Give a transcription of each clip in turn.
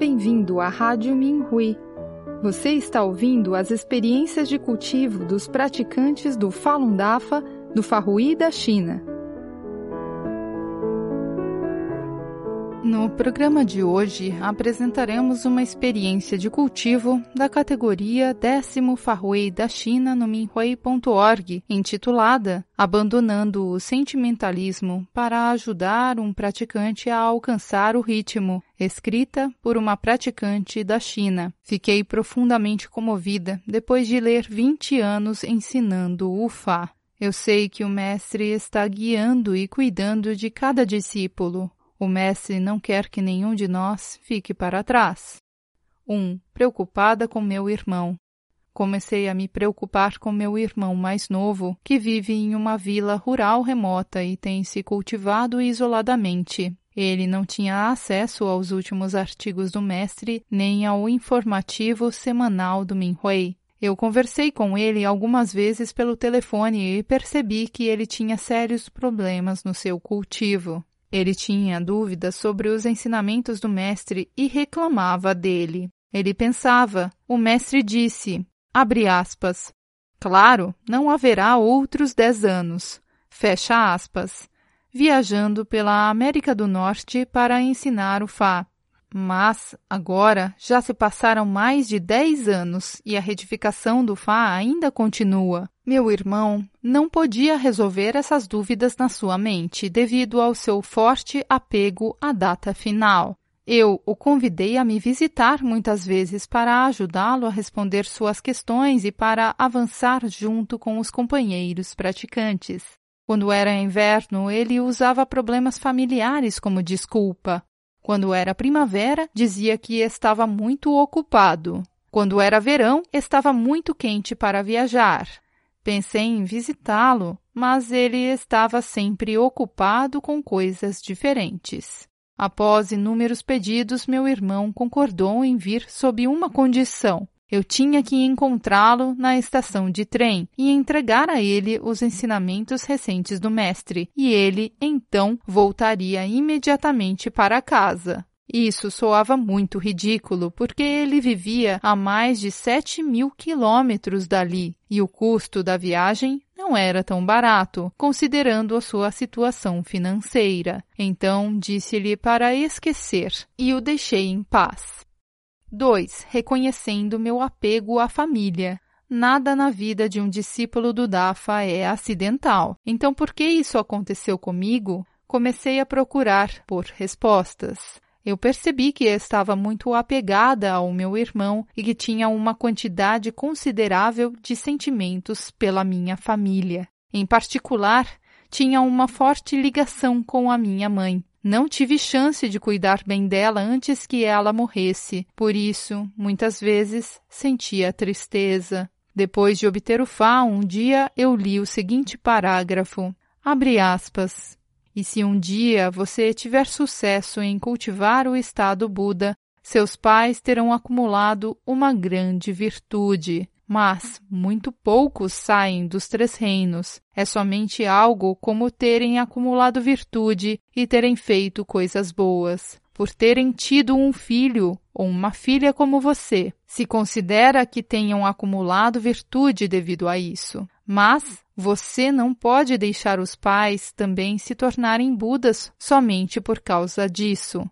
bem-vindo à Rádio Minhui. Você está ouvindo as experiências de cultivo dos praticantes do Falun Dafa do Farrui da China. No programa de hoje, apresentaremos uma experiência de cultivo da categoria décimo Farrui da China no Minhui.org, intitulada Abandonando o Sentimentalismo para ajudar um praticante a alcançar o ritmo, escrita por uma praticante da China. Fiquei profundamente comovida depois de ler 20 anos ensinando o Fá. Eu sei que o Mestre está guiando e cuidando de cada discípulo. O Mestre não quer que nenhum de nós fique para trás. 1. Um, preocupada com meu irmão. Comecei a me preocupar com meu irmão mais novo, que vive em uma vila rural remota e tem se cultivado isoladamente. Ele não tinha acesso aos últimos artigos do mestre nem ao informativo semanal do Minhui. Eu conversei com ele algumas vezes pelo telefone e percebi que ele tinha sérios problemas no seu cultivo. Ele tinha dúvidas sobre os ensinamentos do mestre e reclamava dele. Ele pensava, o mestre disse, abre aspas, claro, não haverá outros dez anos, fecha aspas, viajando pela América do Norte para ensinar o Fá. Mas, agora, já se passaram mais de dez anos e a retificação do Fá ainda continua. Meu irmão não podia resolver essas dúvidas na sua mente devido ao seu forte apego à data final. Eu o convidei a me visitar muitas vezes para ajudá-lo a responder suas questões e para avançar junto com os companheiros praticantes. Quando era inverno, ele usava problemas familiares como desculpa. Quando era primavera, dizia que estava muito ocupado. Quando era verão, estava muito quente para viajar. Pensei em visitá-lo, mas ele estava sempre ocupado com coisas diferentes. Após inúmeros pedidos, meu irmão concordou em vir sob uma condição. Eu tinha que encontrá-lo na estação de trem e entregar a ele os ensinamentos recentes do mestre, e ele, então, voltaria imediatamente para casa. Isso soava muito ridículo, porque ele vivia a mais de sete mil quilômetros dali, e o custo da viagem não era tão barato, considerando a sua situação financeira. Então disse-lhe para esquecer, e o deixei em paz. 2. Reconhecendo meu apego à família. Nada na vida de um discípulo do Dafa é acidental. Então, por que isso aconteceu comigo? Comecei a procurar por respostas. Eu percebi que estava muito apegada ao meu irmão e que tinha uma quantidade considerável de sentimentos pela minha família. Em particular, tinha uma forte ligação com a minha mãe. Não tive chance de cuidar bem dela antes que ela morresse, por isso, muitas vezes, sentia tristeza. Depois de obter o Fá, um dia eu li o seguinte parágrafo. Abre aspas. E se um dia você tiver sucesso em cultivar o estado Buda, seus pais terão acumulado uma grande virtude mas muito poucos saem dos três reinos. É somente algo como terem acumulado virtude e terem feito coisas boas. Por terem tido um filho ou uma filha como você, se considera que tenham acumulado virtude devido a isso. Mas você não pode deixar os pais também se tornarem Budas somente por causa disso.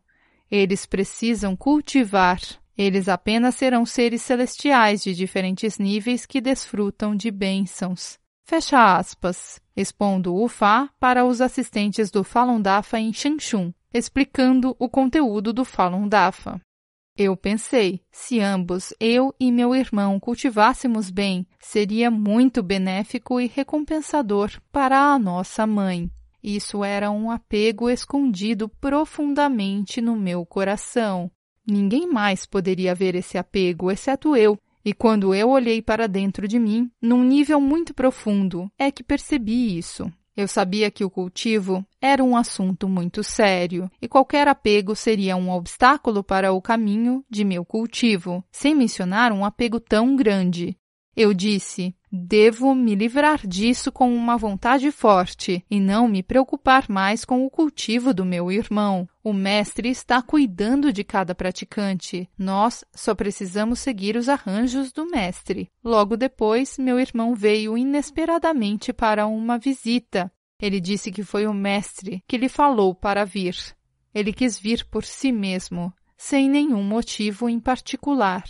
Eles precisam cultivar eles apenas serão seres celestiais de diferentes níveis que desfrutam de bênçãos. Fecha aspas. Expondo o Fá para os assistentes do Falun Dafa em Shanshun, explicando o conteúdo do Falun Dafa. Eu pensei, se ambos, eu e meu irmão, cultivássemos bem, seria muito benéfico e recompensador para a nossa mãe. Isso era um apego escondido profundamente no meu coração. Ninguém mais poderia ver esse apego, exceto eu. E quando eu olhei para dentro de mim, num nível muito profundo, é que percebi isso. Eu sabia que o cultivo era um assunto muito sério e qualquer apego seria um obstáculo para o caminho de meu cultivo, sem mencionar um apego tão grande. Eu disse: Devo me livrar disso com uma vontade forte e não me preocupar mais com o cultivo do meu irmão. O mestre está cuidando de cada praticante. Nós só precisamos seguir os arranjos do mestre. Logo depois, meu irmão veio inesperadamente para uma visita. Ele disse que foi o mestre que lhe falou para vir. Ele quis vir por si mesmo, sem nenhum motivo em particular.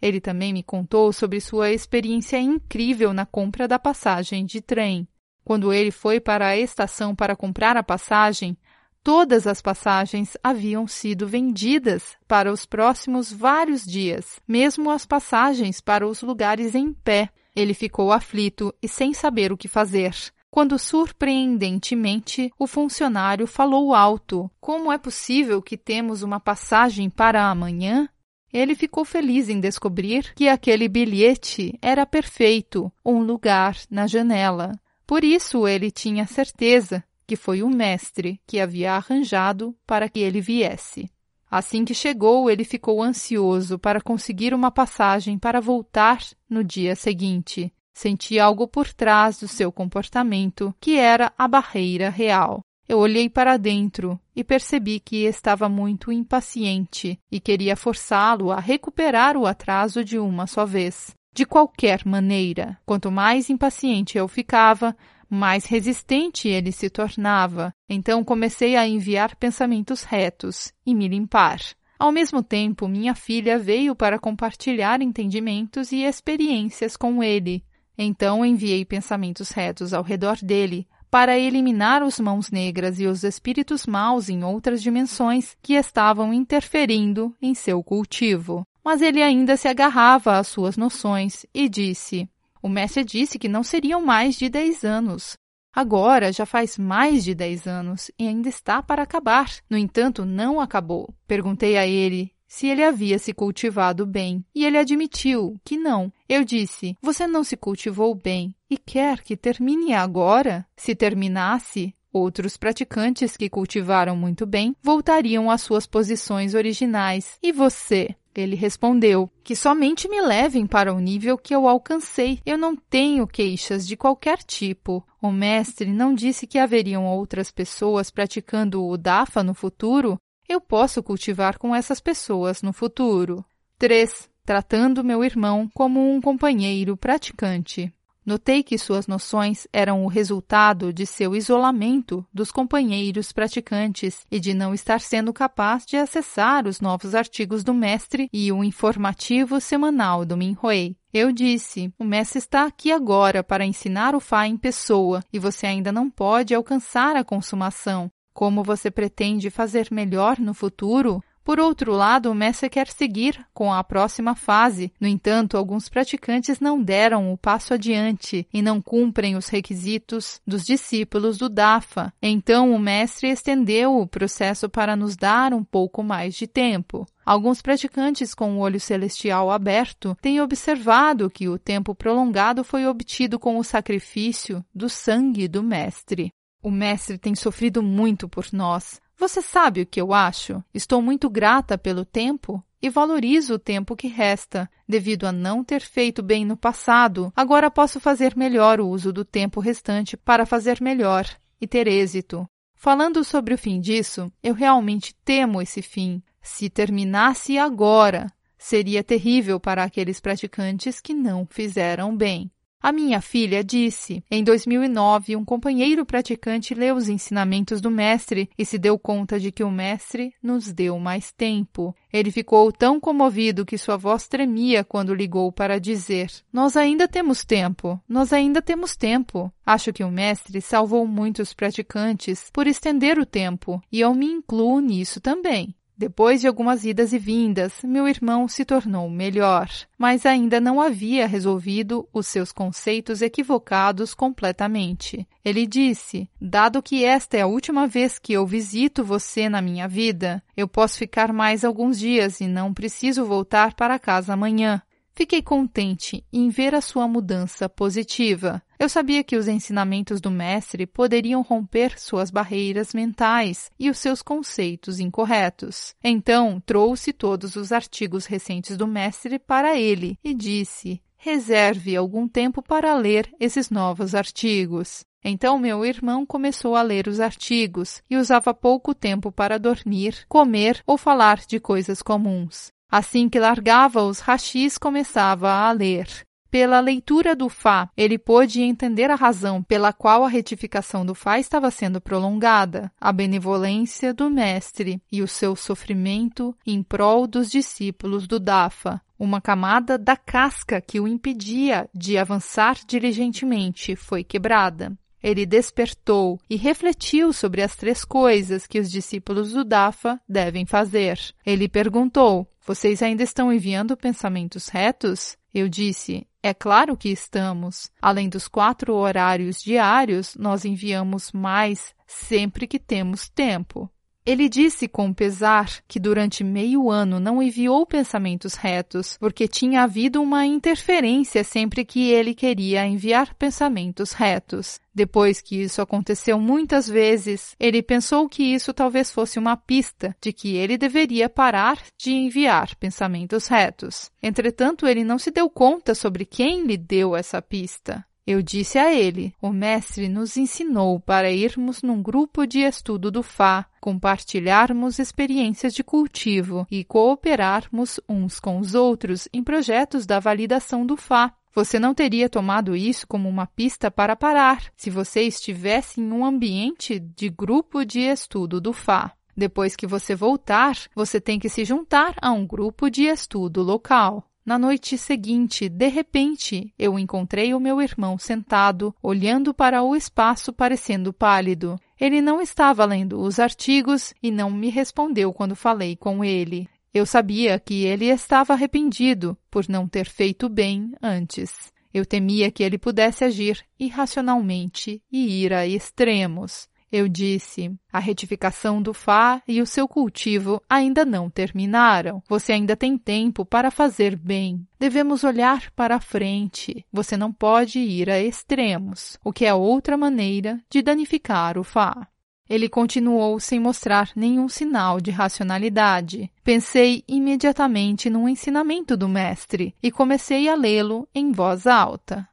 Ele também me contou sobre sua experiência incrível na compra da passagem de trem. Quando ele foi para a estação para comprar a passagem, todas as passagens haviam sido vendidas para os próximos vários dias, mesmo as passagens para os lugares em pé. Ele ficou aflito e sem saber o que fazer. Quando surpreendentemente o funcionário falou alto: Como é possível que temos uma passagem para amanhã? Ele ficou feliz em descobrir que aquele bilhete era perfeito, um lugar na janela. Por isso ele tinha certeza que foi o mestre que havia arranjado para que ele viesse. Assim que chegou, ele ficou ansioso para conseguir uma passagem para voltar no dia seguinte. Senti algo por trás do seu comportamento, que era a barreira real. Eu olhei para dentro e percebi que estava muito impaciente e queria forçá-lo a recuperar o atraso de uma só vez. De qualquer maneira, quanto mais impaciente eu ficava, mais resistente ele se tornava. Então comecei a enviar pensamentos retos e me limpar. Ao mesmo tempo, minha filha veio para compartilhar entendimentos e experiências com ele. Então enviei pensamentos retos ao redor dele, para eliminar os mãos negras e os espíritos maus em outras dimensões que estavam interferindo em seu cultivo. Mas ele ainda se agarrava às suas noções e disse: O mestre disse que não seriam mais de dez anos. Agora já faz mais de dez anos e ainda está para acabar. No entanto, não acabou. Perguntei a ele se ele havia se cultivado bem, e ele admitiu que não. Eu disse: Você não se cultivou bem e quer que termine agora? Se terminasse, outros praticantes que cultivaram muito bem voltariam às suas posições originais. E você? Ele respondeu: Que somente me levem para o nível que eu alcancei. Eu não tenho queixas de qualquer tipo. O mestre não disse que haveriam outras pessoas praticando o Dafa no futuro? Eu posso cultivar com essas pessoas no futuro. 3. Tratando meu irmão como um companheiro praticante. Notei que suas noções eram o resultado de seu isolamento dos companheiros praticantes e de não estar sendo capaz de acessar os novos artigos do mestre e o informativo semanal do Minhui. Eu disse: o mestre está aqui agora para ensinar o Fá em pessoa e você ainda não pode alcançar a consumação. Como você pretende fazer melhor no futuro? Por outro lado, o mestre quer seguir com a próxima fase. No entanto, alguns praticantes não deram o passo adiante e não cumprem os requisitos dos discípulos do Dafa. Então, o mestre estendeu o processo para nos dar um pouco mais de tempo. Alguns praticantes com o olho celestial aberto têm observado que o tempo prolongado foi obtido com o sacrifício do sangue do mestre. O mestre tem sofrido muito por nós. Você sabe o que eu acho? Estou muito grata pelo tempo e valorizo o tempo que resta. Devido a não ter feito bem no passado, agora posso fazer melhor o uso do tempo restante para fazer melhor e ter êxito. Falando sobre o fim disso, eu realmente temo esse fim. Se terminasse agora, seria terrível para aqueles praticantes que não fizeram bem. A minha filha disse: em 2009, um companheiro praticante leu os ensinamentos do mestre e se deu conta de que o mestre nos deu mais tempo. Ele ficou tão comovido que sua voz tremia quando ligou para dizer: Nós ainda temos tempo, nós ainda temos tempo. Acho que o mestre salvou muitos praticantes por estender o tempo e eu me incluo nisso também. Depois de algumas idas e vindas, meu irmão se tornou melhor, mas ainda não havia resolvido os seus conceitos equivocados completamente. Ele disse: Dado que esta é a última vez que eu visito você na minha vida, eu posso ficar mais alguns dias e não preciso voltar para casa amanhã. Fiquei contente em ver a sua mudança positiva. Eu sabia que os ensinamentos do Mestre poderiam romper suas barreiras mentais e os seus conceitos incorretos. Então, trouxe todos os artigos recentes do Mestre para ele e disse: reserve algum tempo para ler esses novos artigos. Então meu irmão começou a ler os artigos e usava pouco tempo para dormir, comer ou falar de coisas comuns. Assim que largava os rachis, começava a ler. Pela leitura do Fá, ele pôde entender a razão pela qual a retificação do Fá estava sendo prolongada, a benevolência do Mestre e o seu sofrimento em prol dos discípulos do Dafa. Uma camada da casca que o impedia de avançar diligentemente foi quebrada. Ele despertou e refletiu sobre as três coisas que os discípulos do Dafa devem fazer. Ele perguntou: Vocês ainda estão enviando pensamentos retos? Eu disse: É claro que estamos. Além dos quatro horários diários, nós enviamos mais sempre que temos tempo. Ele disse com pesar que durante meio ano não enviou pensamentos retos, porque tinha havido uma interferência sempre que ele queria enviar pensamentos retos. Depois que isso aconteceu muitas vezes, ele pensou que isso talvez fosse uma pista de que ele deveria parar de enviar pensamentos retos. Entretanto, ele não se deu conta sobre quem lhe deu essa pista. Eu disse a ele: O mestre nos ensinou para irmos num grupo de estudo do Fá, compartilharmos experiências de cultivo e cooperarmos uns com os outros em projetos da validação do Fá. Você não teria tomado isso como uma pista para parar se você estivesse em um ambiente de grupo de estudo do Fá. Depois que você voltar, você tem que se juntar a um grupo de estudo local. Na noite seguinte, de repente, eu encontrei o meu irmão sentado, olhando para o espaço parecendo pálido. Ele não estava lendo os artigos e não me respondeu quando falei com ele. Eu sabia que ele estava arrependido por não ter feito bem antes. Eu temia que ele pudesse agir irracionalmente e ir a extremos. Eu disse: a retificação do Fá e o seu cultivo ainda não terminaram. Você ainda tem tempo para fazer bem. Devemos olhar para a frente. Você não pode ir a extremos, o que é outra maneira de danificar o Fá. Ele continuou sem mostrar nenhum sinal de racionalidade. Pensei imediatamente no ensinamento do mestre e comecei a lê-lo em voz alta.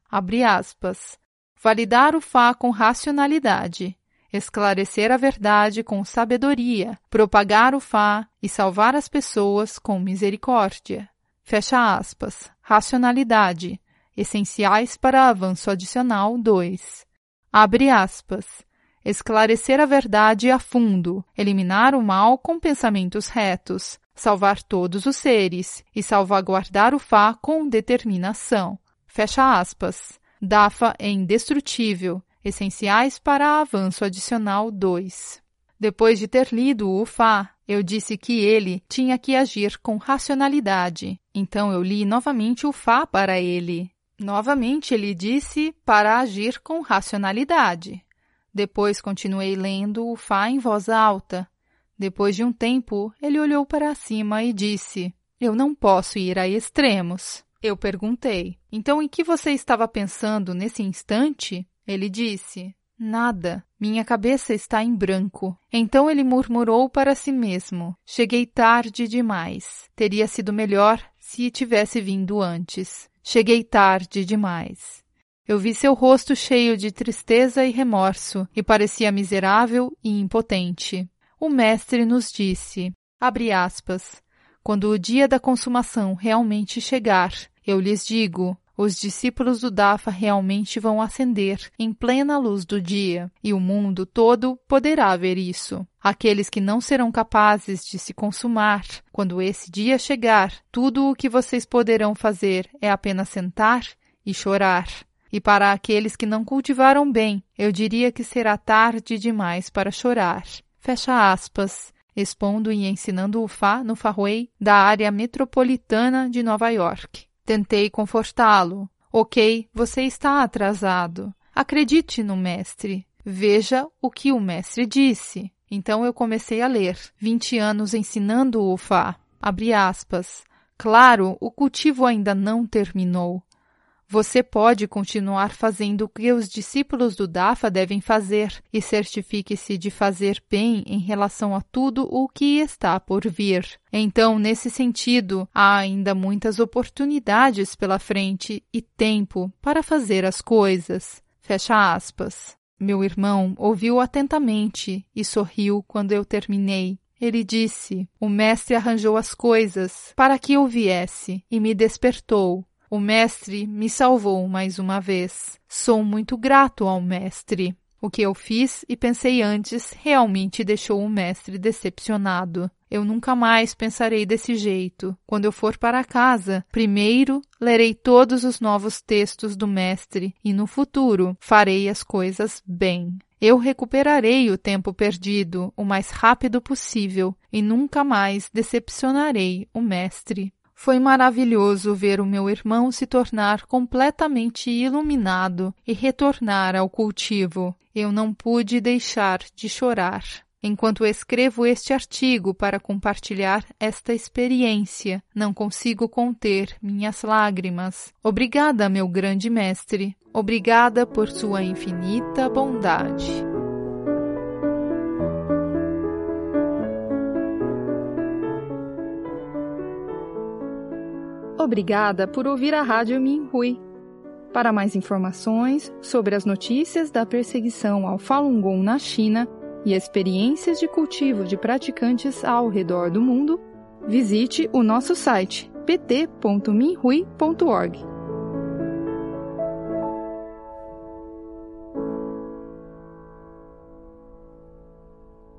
Validar o Fá com racionalidade esclarecer a verdade com sabedoria, propagar o Fá e salvar as pessoas com misericórdia. Fecha aspas. Racionalidade. Essenciais para avanço adicional 2. Abre aspas. Esclarecer a verdade a fundo, eliminar o mal com pensamentos retos, salvar todos os seres e salvaguardar o Fá com determinação. Fecha aspas. Dafa é indestrutível, essenciais para avanço adicional 2. Depois de ter lido o Fá, eu disse que ele tinha que agir com racionalidade. Então eu li novamente o Fá para ele. Novamente ele disse para agir com racionalidade. Depois continuei lendo o Fá em voz alta. Depois de um tempo, ele olhou para cima e disse: Eu não posso ir a extremos. Eu perguntei: Então em que você estava pensando nesse instante? Ele disse: Nada. Minha cabeça está em branco. Então ele murmurou para si mesmo: Cheguei tarde demais. Teria sido melhor se tivesse vindo antes. Cheguei tarde demais. Eu vi seu rosto cheio de tristeza e remorso, e parecia miserável e impotente. O mestre nos disse, aspas, quando o dia da consumação realmente chegar, eu lhes digo, os discípulos do Dafa realmente vão ascender em plena luz do dia, e o mundo todo poderá ver isso. Aqueles que não serão capazes de se consumar, quando esse dia chegar, tudo o que vocês poderão fazer é apenas sentar e chorar. E para aqueles que não cultivaram bem, eu diria que será tarde demais para chorar. Fecha aspas. Expondo e ensinando o Fá no Farway da área metropolitana de Nova York. Tentei confortá-lo. Ok, você está atrasado. Acredite no mestre. Veja o que o mestre disse. Então eu comecei a ler. Vinte anos ensinando o Fá. Abre aspas. Claro, o cultivo ainda não terminou. Você pode continuar fazendo o que os discípulos do Dafa devem fazer e certifique-se de fazer bem em relação a tudo o que está por vir. Então, nesse sentido, há ainda muitas oportunidades pela frente e tempo para fazer as coisas. Fecha aspas. Meu irmão ouviu atentamente e sorriu quando eu terminei. Ele disse: O mestre arranjou as coisas para que eu viesse e me despertou. O mestre me salvou mais uma vez. Sou muito grato ao mestre. O que eu fiz e pensei antes realmente deixou o mestre decepcionado. Eu nunca mais pensarei desse jeito. Quando eu for para casa, primeiro lerei todos os novos textos do mestre e no futuro farei as coisas bem. Eu recuperarei o tempo perdido o mais rápido possível e nunca mais decepcionarei o mestre. Foi maravilhoso ver o meu irmão se tornar completamente iluminado e retornar ao cultivo. Eu não pude deixar de chorar. Enquanto escrevo este artigo para compartilhar esta experiência, não consigo conter minhas lágrimas. Obrigada, meu grande mestre. Obrigada por sua infinita bondade. Obrigada por ouvir a Rádio Minhui. Para mais informações sobre as notícias da perseguição ao Falun Gong na China e experiências de cultivo de praticantes ao redor do mundo, visite o nosso site pt.minhui.org.